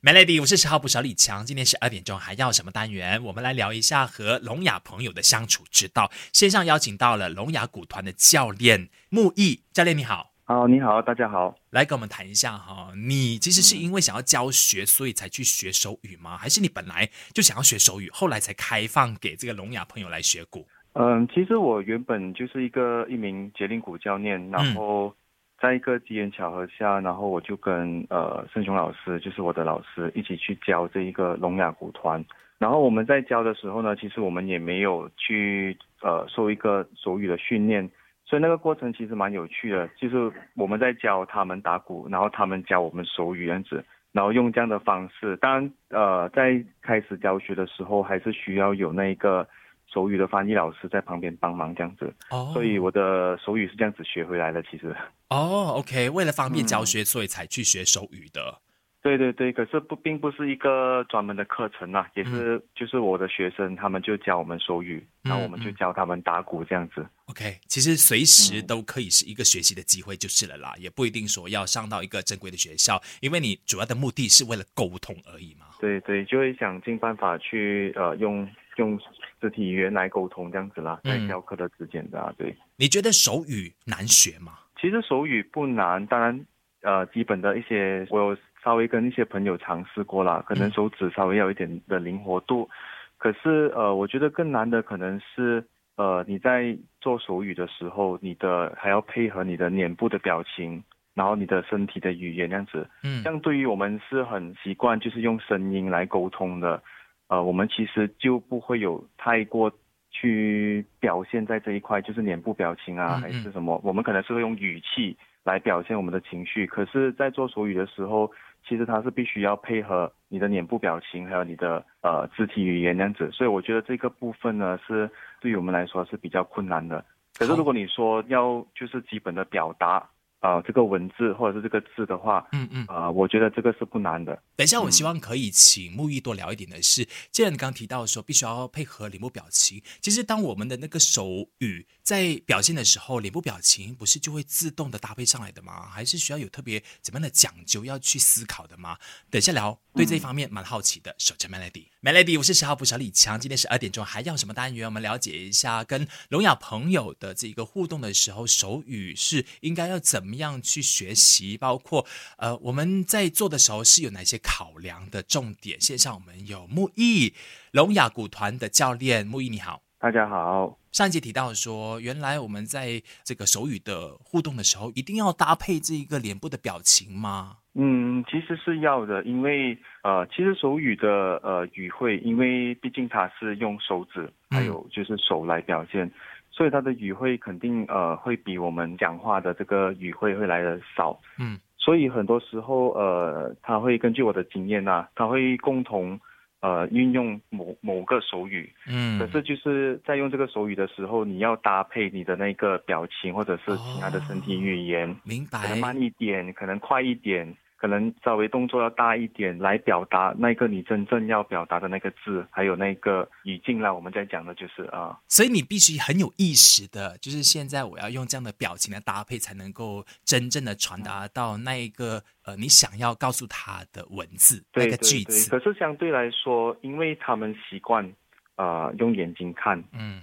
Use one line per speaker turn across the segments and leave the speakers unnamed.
Melody，我是十号捕手李强。今天十二点钟还要什么单元？我们来聊一下和聋哑朋友的相处之道。线上邀请到了聋哑鼓团的教练木易教练，你好。
好，你好，大家好。
来跟我们谈一下哈，你其实是因为想要教学，所以才去学手语吗？还是你本来就想要学手语，后来才开放给这个聋哑朋友来学鼓？
嗯，其实我原本就是一个一名节令鼓教练，然后。在一个机缘巧合下，然后我就跟呃盛雄老师，就是我的老师，一起去教这一个聋哑鼓团。然后我们在教的时候呢，其实我们也没有去呃受一个手语的训练，所以那个过程其实蛮有趣的。就是我们在教他们打鼓，然后他们教我们手语样子，然后用这样的方式。当然呃在开始教学的时候，还是需要有那一个。手语的翻译老师在旁边帮忙这样子，哦，所以我的手语是这样子学回来的。其实，
哦，OK，为了方便教学，所以才去学手语的。
对对对，可是不并不是一个专门的课程啊，也是就是我的学生，他们就教我们手语，然后我们就教他们打鼓这样子。
OK，其实随时都可以是一个学习的机会就是了啦，也不一定说要上到一个正规的学校，因为你主要的目的是为了沟通而已嘛。
对对，就会想尽办法去呃用。用肢体语言来沟通这样子啦，在教课的之间的啊，对。
你觉得手语难学吗？
其实手语不难，当然，呃，基本的一些我有稍微跟一些朋友尝试过啦，可能手指稍微要一点的灵活度。可是呃，我觉得更难的可能是呃你在做手语的时候，你的还要配合你的脸部的表情，然后你的身体的语言这样子。嗯。这样对于我们是很习惯，就是用声音来沟通的。呃，我们其实就不会有太过去表现在这一块，就是脸部表情啊，还是什么，我们可能是会用语气来表现我们的情绪。可是，在做手语的时候，其实它是必须要配合你的脸部表情，还有你的呃肢体语言这样子。所以，我觉得这个部分呢，是对于我们来说是比较困难的。可是，如果你说要就是基本的表达。啊，这个文字或者是这个字的话，嗯嗯，啊，我觉得这个是不难的。
等一下，我希望可以请木易多聊一点的是，既然你刚刚提到说必须要配合脸部表情，其实当我们的那个手语在表现的时候，脸部表情不是就会自动的搭配上来的吗？还是需要有特别怎么样的讲究要去思考的吗？等一下聊，对这一方面蛮好奇的。守着 Melody，Melody，我是十号捕小李强，今天十二点钟还要什么单元？我们了解一下跟聋哑朋友的这个互动的时候，手语是应该要怎么样去学习？包括呃，我们在做的时候是有哪些考量的重点？线上我们有木易聋哑鼓团的教练，木易你好，
大家好。
上一节提到说，原来我们在这个手语的互动的时候，一定要搭配这一个脸部的表情吗？
嗯，其实是要的，因为呃，其实手语的呃语汇，因为毕竟它是用手指还有就是手来表现，所以它的语汇肯定呃会比我们讲话的这个语汇会来的少。嗯，所以很多时候呃，他会根据我的经验呐，他会共同呃运用某某个手语。嗯，可是就是在用这个手语的时候，你要搭配你的那个表情或者是其他的身体语言，
明白？
可能慢一点，可能快一点。可能稍微动作要大一点来表达那个你真正要表达的那个字，还有那个语境啦。我们在讲的就是啊，
所以你必须很有意识的，就是现在我要用这样的表情来搭配，才能够真正的传达到那一个呃你想要告诉他的文字那个句子。
可是相对来说，因为他们习惯呃用眼睛看，嗯，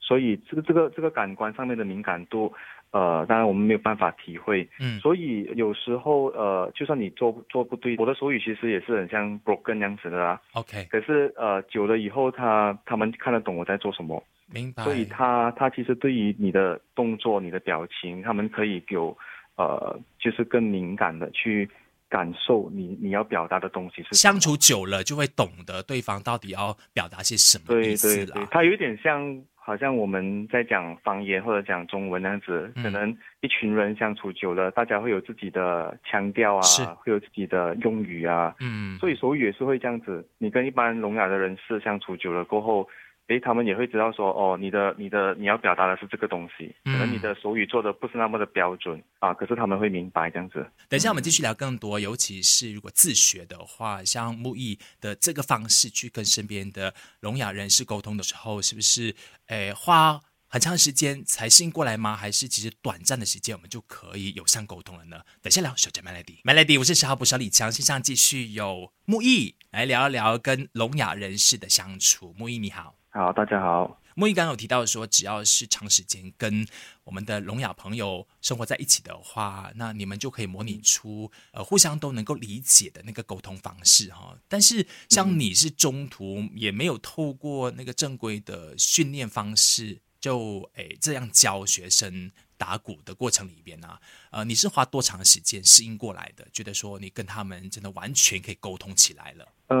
所以这个这个这个感官上面的敏感度。呃，当然我们没有办法体会，嗯，所以有时候呃，就算你做做不对，我的手语其实也是很像 broken 样子的啦。
OK，
可是呃，久了以后，他他们看得懂我在做什么，
明白。
所以他他其实对于你的动作、你的表情，他们可以有呃，就是更敏感的去感受你你要表达的东西是。
相处久了就会懂得对方到底要表达些什么意思
了。他有点像。好像我们在讲方言或者讲中文那样子，可能一群人相处久了，大家会有自己的腔调啊，会有自己的用语啊，嗯，所以手语也是会这样子。你跟一般聋哑的人士相处久了过后。诶，他们也会知道说，哦，你的、你的、你要表达的是这个东西，可能你的手语做的不是那么的标准啊，可是他们会明白这样子。
等一下，我们继续聊更多，尤其是如果自学的话，像木易的这个方式去跟身边的聋哑人士沟通的时候，是不是诶花？很长时间才适应过来吗？还是其实短暂的时间我们就可以友善沟通了呢？等下聊，小姐 Melody，Melody，我是十号捕手李强，线上继续有木易来聊一聊跟聋哑人士的相处。木易你好，
好，大家好。
莫毅刚刚有提到说，只要是长时间跟我们的聋哑朋友生活在一起的话，那你们就可以模拟出呃互相都能够理解的那个沟通方式哈。但是像你是中途也没有透过那个正规的训练方式，就诶这样教学生打鼓的过程里边呢，呃，你是花多长时间适应过来的？觉得说你跟他们真的完全可以沟通起来了？
呃，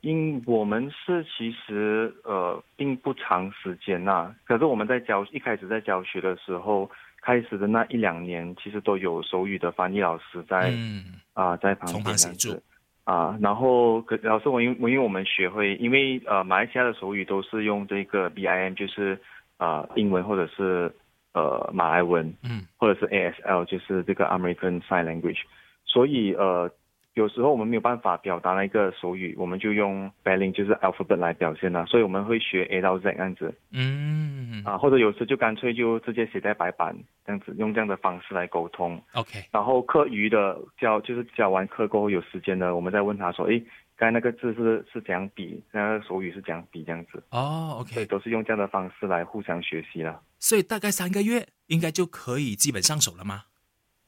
因我们是其实呃并不长时间呐，可是我们在教一开始在教学的时候，开始的那一两年，其实都有手语的翻译老师在啊在旁边
协助。
啊，然后可老师我因我因为我们学会，因为呃马来西亚的手语都是用这个 BIM，就是啊英文或者是呃马来文，
嗯，
或者是 ASL，就是这个 American Sign Language，所以呃。有时候我们没有办法表达那个手语，我们就用 spelling 就是 alphabet 来表现了，所以我们会学 A 到 Z 这样子。
嗯。
啊，或者有时就干脆就直接写在白板这样子，用这样的方式来沟通。
OK。
然后课余的教就是教完课过后有时间呢，我们再问他说，诶，刚才那个字是是怎样比，那个手语是怎样比这样子。
哦，OK。
对，都是用这样的方式来互相学习了。
所以大概三个月应该就可以基本上手了吗？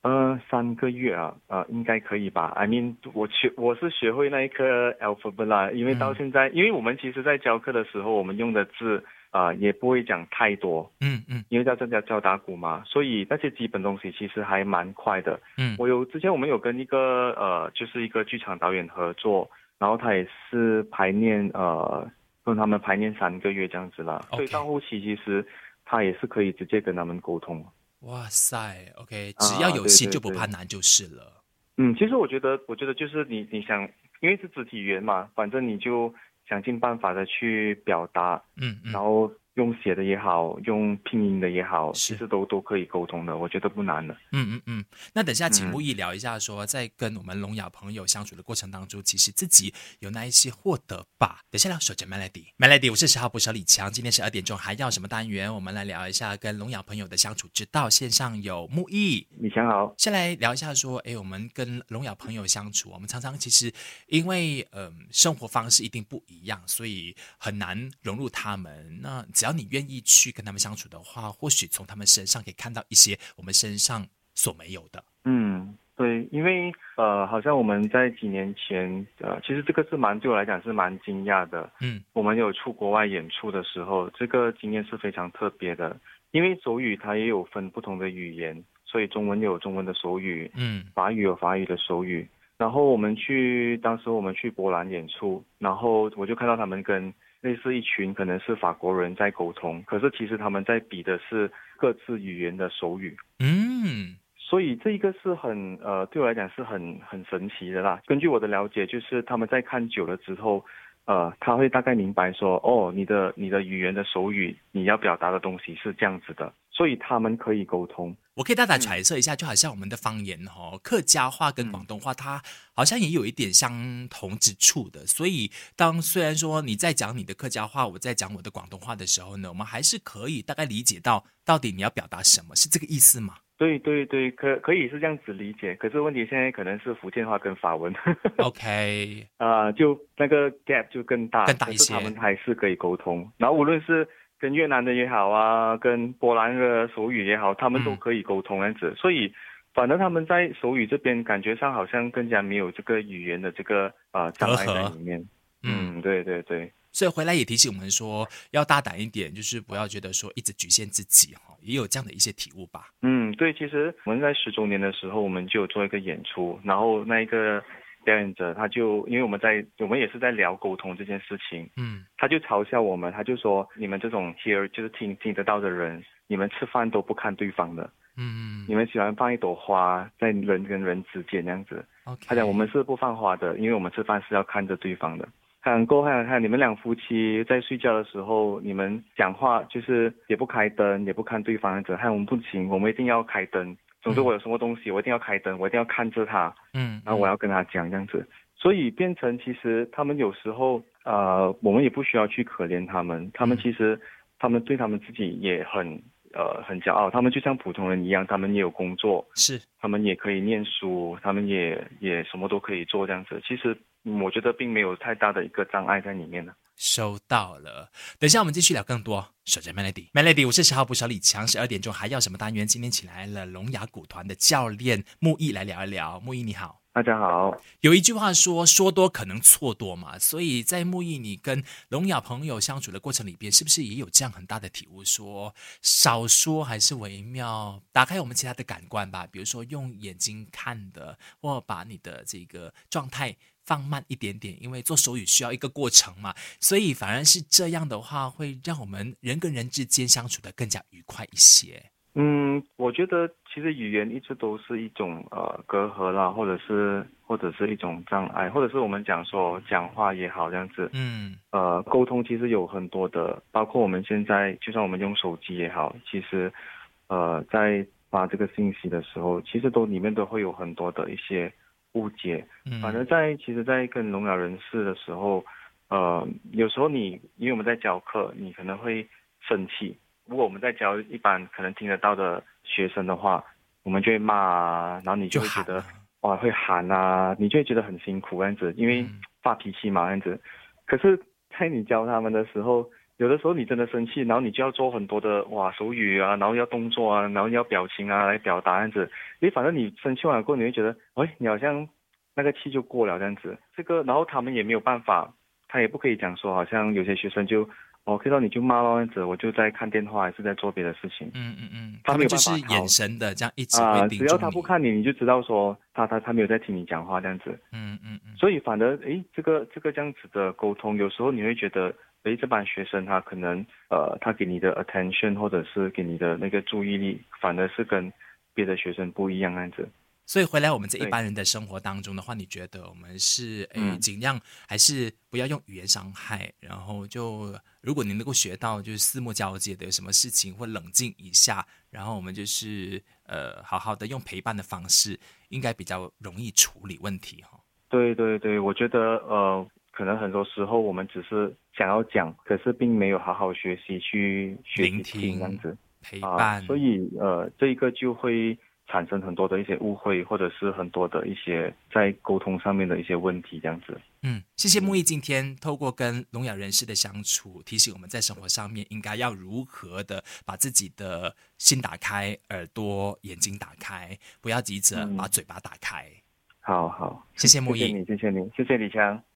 呃，三个月啊，呃，应该可以吧？I mean，我学我是学会那一颗 alphabet 啦，因为到现在，因为我们其实在教课的时候，我们用的字啊也不会讲太多，
嗯嗯，
因为在这叫教打鼓嘛，所以那些基本东西其实还蛮快的。
嗯，
我有之前我们有跟一个呃，就是一个剧场导演合作，然后他也是排练呃，跟他们排练三个月这样子了，所以到后期其实他也是可以直接跟他们沟通。
哇塞，OK，只要有心就不怕难就是了。
嗯，其实我觉得，我觉得就是你你想，因为是肢体语言嘛，反正你就想尽办法的去表达，
嗯嗯，
然后。用写的也好，用拼音的也好，
其
实都都可以沟通的，我觉得不难的。
嗯嗯嗯，那等下请木易聊一下，说在跟我们聋哑朋友相处的过程当中，其实自己有哪一些获得吧。等下聊守着 Melody，Melody，我是十号捕手李强，今天十二点钟还要什么单元？我们来聊一下跟聋哑朋友的相处之道。线上有木易，
李强好，
先来聊一下说，哎，我们跟聋哑朋友相处，我们常常其实因为嗯生活方式一定不一样，所以很难融入他们。那只要你愿意去跟他们相处的话，或许从他们身上可以看到一些我们身上所没有的。
嗯，对，因为呃，好像我们在几年前，呃，其实这个是蛮对我来讲是蛮惊讶的。
嗯，
我们有出国外演出的时候，这个经验是非常特别的。因为手语它也有分不同的语言，所以中文有中文的手语，
嗯，
法语有法语的手语。然后我们去，当时我们去波兰演出，然后我就看到他们跟。类似一群可能是法国人在沟通，可是其实他们在比的是各自语言的手语。
嗯，
所以这一个是很呃，对我来讲是很很神奇的啦。根据我的了解，就是他们在看久了之后，呃，他会大概明白说，哦，你的你的语言的手语，你要表达的东西是这样子的，所以他们可以沟通。
我可以大胆揣测一下，就好像我们的方言哈，客家话跟广东话，它好像也有一点相同之处的。所以，当虽然说你在讲你的客家话，我在讲我的广东话的时候呢，我们还是可以大概理解到到底你要表达什么，是这个意思吗？
对对对，可可以是这样子理解。可是问题现在可能是福建话跟法文。
OK，
啊，就那个 gap 就更大，
更大一些。
他们还是可以沟通，然后无论是。跟越南的也好啊，跟波兰的手语也好，他们都可以沟通这样子，所以反正他们在手语这边感觉上好像更加没有这个语言的这个啊障碍在里面。嗯，对对对。
所以回来也提醒我们说，要大胆一点，就是不要觉得说一直局限自己哈，也有这样的一些体悟吧。
嗯，对，其实我们在十周年的时候，我们就有做一个演出，然后那一个。表演者他就因为我们在我们也是在聊沟通这件事情，
嗯，
他就嘲笑我们，他就说你们这种 hear 就是听听得到的人，你们吃饭都不看对方的，
嗯，
你们喜欢放一朵花在人跟人之间那样子。他讲我们是不放花的，因为我们吃饭是要看着对方的。看过还有看你们两夫妻在睡觉的时候，你们讲话就是也不开灯，也不看对方子，还有我们不行，我们一定要开灯。总之，我有什么东西，我一定要开灯，我一定要看着他，
嗯，
然后我要跟他讲这样子，所以变成其实他们有时候，呃，我们也不需要去可怜他们，他们其实他们对他们自己也很呃很骄傲，他们就像普通人一样，他们也有工作，
是
他们也可以念书，他们也也什么都可以做这样子。其实我觉得并没有太大的一个障碍在里面呢。
收到了，等一下我们继续聊更多。守着 Melody，Melody，我是十号捕手李强。十二点钟还要什么单元？今天请来了聋哑鼓团的教练木易来聊一聊。木易你好，
大家好。
有一句话说，说多可能错多嘛，所以在木易你跟聋哑朋友相处的过程里边，是不是也有这样很大的体悟？说少说还是为妙，打开我们其他的感官吧，比如说用眼睛看的，或把你的这个状态。放慢一点点，因为做手语需要一个过程嘛，所以反而是这样的话，会让我们人跟人之间相处的更加愉快一些。
嗯，我觉得其实语言一直都是一种呃隔阂啦，或者是或者是一种障碍，或者是我们讲说讲话也好这样子。
嗯。
呃，沟通其实有很多的，包括我们现在就算我们用手机也好，其实呃在发这个信息的时候，其实都里面都会有很多的一些。误解，反正在其实，在跟聋哑人士的时候，呃，有时候你因为我们在教课，你可能会生气。如果我们在教一般可能听得到的学生的话，我们就会骂啊，然后你就会觉得哇会喊啊，你就会觉得很辛苦这样子，因为发脾气嘛这样子。可是，在你教他们的时候，有的时候你真的生气，然后你就要做很多的哇手语啊，然后要动作啊，然后要表情啊来表达这样子。你反正你生气完过后，你会觉得，哎，你好像那个气就过了这样子。这个，然后他们也没有办法，他也不可以讲说，好像有些学生就，哦，看到你就骂那样子，我就在看电话还是在做别的事情。
嗯嗯嗯，他们就是眼神的这样一直
啊，只要他不看你，你就知道说他他他没有在听你讲话这样子。
嗯嗯嗯。
所以反而，诶，这个这个这样子的沟通，有时候你会觉得。所以这班学生他可能呃，他给你的 attention 或者是给你的那个注意力，反而是跟别的学生不一样样子。
所以回来我们这一般人的生活当中的话，你觉得我们是诶尽量还是不要用语言伤害？然后就如果你能够学到就是四目交接的有什么事情或冷静一下，然后我们就是呃好好的用陪伴的方式，应该比较容易处理问题哈。
对对对，我觉得呃。可能很多时候我们只是想要讲，可是并没有好好学习去聆听这样子
陪伴，
所以呃，这一个就会产生很多的一些误会，或者是很多的一些在沟通上面的一些问题这样子。
嗯，谢谢木易今天透过跟聋哑人士的相处，提醒我们在生活上面应该要如何的把自己的心打开，耳朵、眼睛打开，不要急着把嘴巴打开。
好好，
谢谢木易，
谢谢你，谢谢你，谢谢李强。